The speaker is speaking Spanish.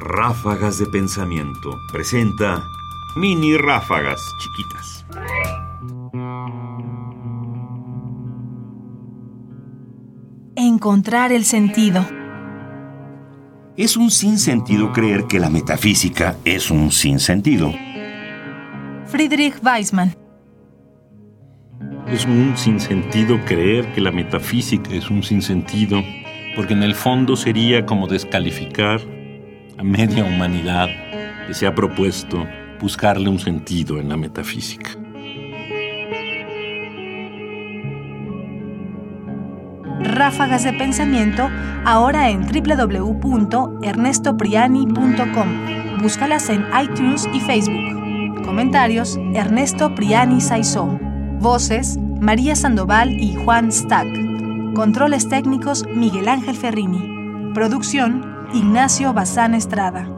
Ráfagas de Pensamiento presenta mini ráfagas chiquitas. Encontrar el sentido. Es un sinsentido creer que la metafísica es un sinsentido. Friedrich Weismann. Es un sinsentido creer que la metafísica es un sinsentido, porque en el fondo sería como descalificar a media humanidad que se ha propuesto buscarle un sentido en la metafísica. Ráfagas de pensamiento ahora en www.ernestopriani.com. Búscalas en iTunes y Facebook. Comentarios: Ernesto Priani Saizó. Voces: María Sandoval y Juan Stack. Controles técnicos: Miguel Ángel Ferrini. Producción: Ignacio Bazán Estrada.